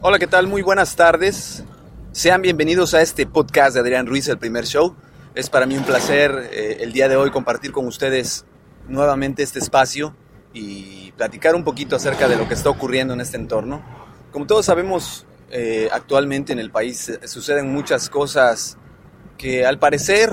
Hola, ¿qué tal? Muy buenas tardes. Sean bienvenidos a este podcast de Adrián Ruiz, el primer show. Es para mí un placer eh, el día de hoy compartir con ustedes nuevamente este espacio y platicar un poquito acerca de lo que está ocurriendo en este entorno. Como todos sabemos, eh, actualmente en el país eh, suceden muchas cosas que al parecer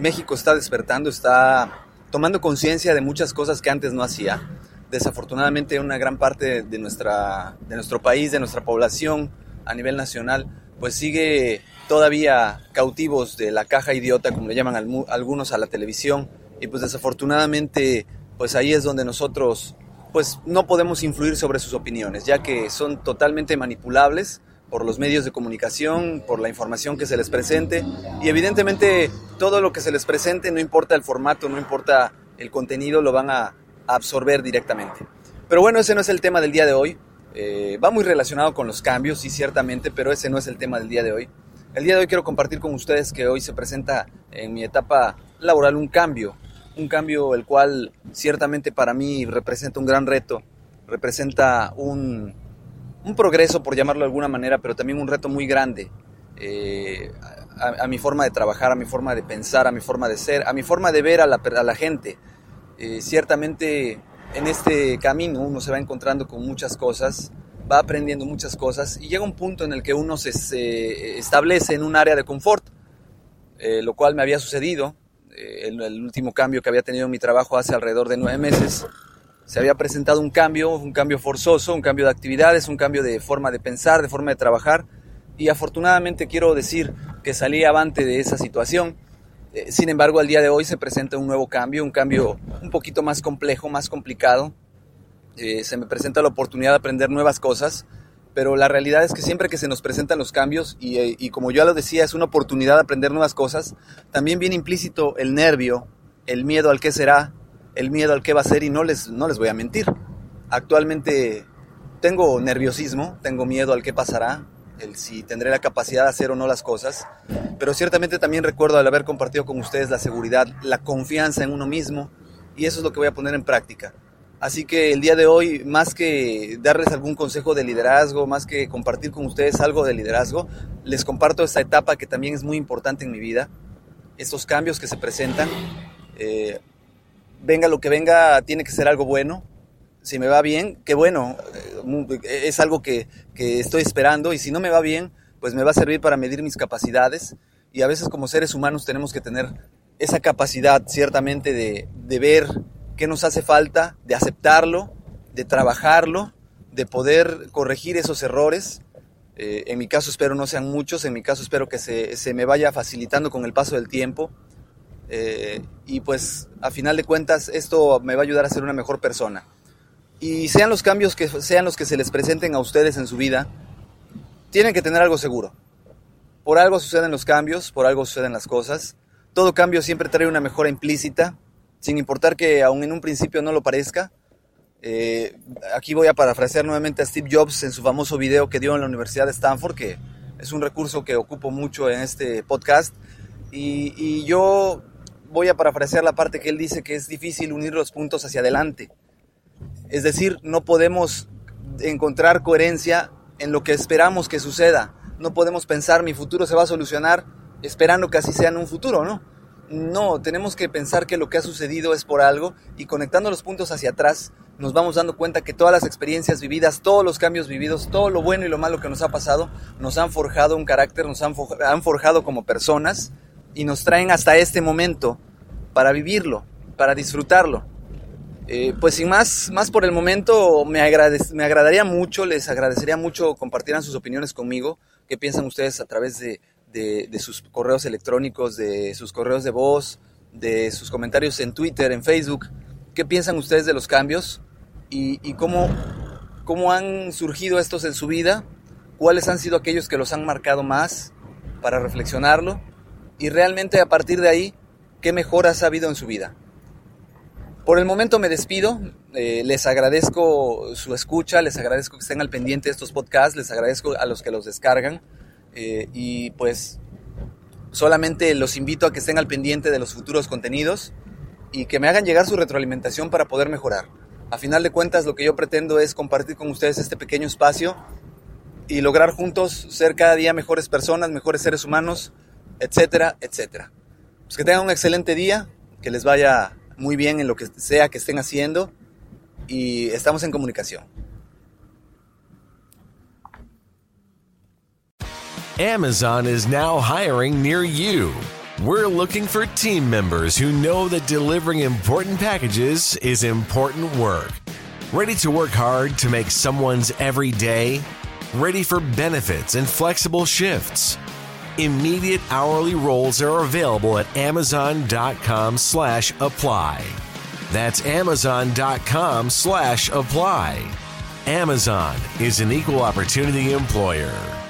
México está despertando, está tomando conciencia de muchas cosas que antes no hacía desafortunadamente una gran parte de, nuestra, de nuestro país, de nuestra población a nivel nacional, pues sigue todavía cautivos de la caja idiota, como le llaman algunos a la televisión, y pues desafortunadamente, pues ahí es donde nosotros pues no podemos influir sobre sus opiniones, ya que son totalmente manipulables por los medios de comunicación, por la información que se les presente, y evidentemente todo lo que se les presente, no importa el formato, no importa el contenido, lo van a absorber directamente. Pero bueno, ese no es el tema del día de hoy. Eh, va muy relacionado con los cambios, sí, ciertamente, pero ese no es el tema del día de hoy. El día de hoy quiero compartir con ustedes que hoy se presenta en mi etapa laboral un cambio, un cambio el cual ciertamente para mí representa un gran reto, representa un, un progreso, por llamarlo de alguna manera, pero también un reto muy grande eh, a, a, mi forma de trabajar, a mi forma de pensar, a mi forma de ser, a mi forma de ver a la, a la gente, eh, ciertamente en este camino uno se va encontrando con muchas cosas, va aprendiendo muchas cosas y llega un punto en el que uno se, establece en un área de confort, eh, lo cual me había sucedido. Eh, el, el, último cambio que había tenido en mi trabajo hace alrededor de nueve meses, se había presentado un cambio, un cambio forzoso, un cambio de actividades, un cambio de forma de pensar, de forma de trabajar y afortunadamente quiero decir que salí avante de esa situación eh, sin embargo, al día de hoy se presenta un nuevo cambio, un cambio un poquito más complejo, más complicado. Eh, se me presenta la oportunidad de aprender nuevas cosas, pero la realidad es que siempre que se nos presentan los cambios, y, eh, y como ya lo decía, es una oportunidad de aprender nuevas cosas, también viene implícito el nervio, el miedo al qué será, el miedo al qué va a ser, y no les, no les voy a mentir. Actualmente tengo nerviosismo, tengo miedo al qué pasará, el si tendré la capacidad de hacer o no las cosas, pero ciertamente también recuerdo al haber compartido con ustedes la seguridad, la confianza en uno mismo, y eso es lo que voy a poner en práctica. Así que el día de hoy, más que darles algún consejo de liderazgo, más que compartir con ustedes algo de liderazgo, les comparto esta etapa que también es muy importante en mi vida, estos cambios que se presentan. Eh, venga lo que venga, tiene que ser algo bueno, si me va bien, qué bueno, eh, es algo que, que, estoy esperando y si no me va bien, pues me va a servir para medir mis capacidades y a veces como seres humanos tenemos que tener esa capacidad ciertamente de, de ver qué nos hace falta, de aceptarlo, de trabajarlo, de poder corregir esos errores. Eh, en mi caso espero no sean muchos, en mi caso espero que se, se me vaya facilitando con el paso del tiempo. Eh, y pues a final de cuentas esto me va a ayudar a ser una mejor persona y sean los cambios que sean los que se les presenten a ustedes en su vida, tienen que tener algo seguro. Por algo suceden los cambios, por algo suceden las cosas. Todo cambio siempre trae una mejora implícita, sin importar que aún en un principio no lo parezca. Eh, aquí voy a parafrasear nuevamente a Steve Jobs en su famoso video que dio en la Universidad de Stanford, que es un recurso que ocupo mucho en este podcast. Y, y yo voy a parafrasear la parte que él dice que es difícil unir los puntos hacia adelante. Es decir, no podemos encontrar coherencia en lo que esperamos que suceda. No podemos pensar mi futuro se va a solucionar esperando que así sea en un futuro, ¿no? No, tenemos que pensar que lo que ha sucedido es por algo y conectando los puntos hacia atrás nos vamos dando cuenta que todas las experiencias vividas, todos los cambios vividos, todo lo bueno y lo malo que nos ha pasado, nos han forjado un carácter, nos han forjado como personas y nos traen hasta este momento para vivirlo, para disfrutarlo. Eh, pues sin más, más por el momento, me, me agradaría mucho, les agradecería mucho compartieran sus opiniones conmigo, qué piensan ustedes a través de, sus correos electrónicos, de sus correos de voz, de sus comentarios en Twitter, en Facebook, qué piensan ustedes de los cambios y, y cómo, cómo han surgido estos en su vida, cuáles han sido aquellos que los han marcado más para reflexionarlo y realmente a partir de ahí, qué mejoras ha habido en su vida. Por el momento me despido, eh, les agradezco su escucha, les agradezco que estén al pendiente de estos podcasts, les agradezco a los que los descargan eh, y pues solamente los invito a que estén al pendiente de los futuros contenidos y que me hagan llegar su retroalimentación para poder mejorar. A final de cuentas lo que yo pretendo es compartir con ustedes este pequeño espacio y lograr juntos ser cada día mejores personas, mejores seres humanos, etcétera, etcétera. Pues que tengan un excelente día, que les vaya muy bien en lo que sea que estén haciendo y estamos en comunicación. Amazon is now hiring near you. We're looking for team members who know that delivering important packages is important work. Ready to work hard to make someone's every day? Ready for benefits and flexible shifts? Immediate hourly roles are available at amazon.com slash apply. That's amazon.com slash apply. Amazon is an equal opportunity employer.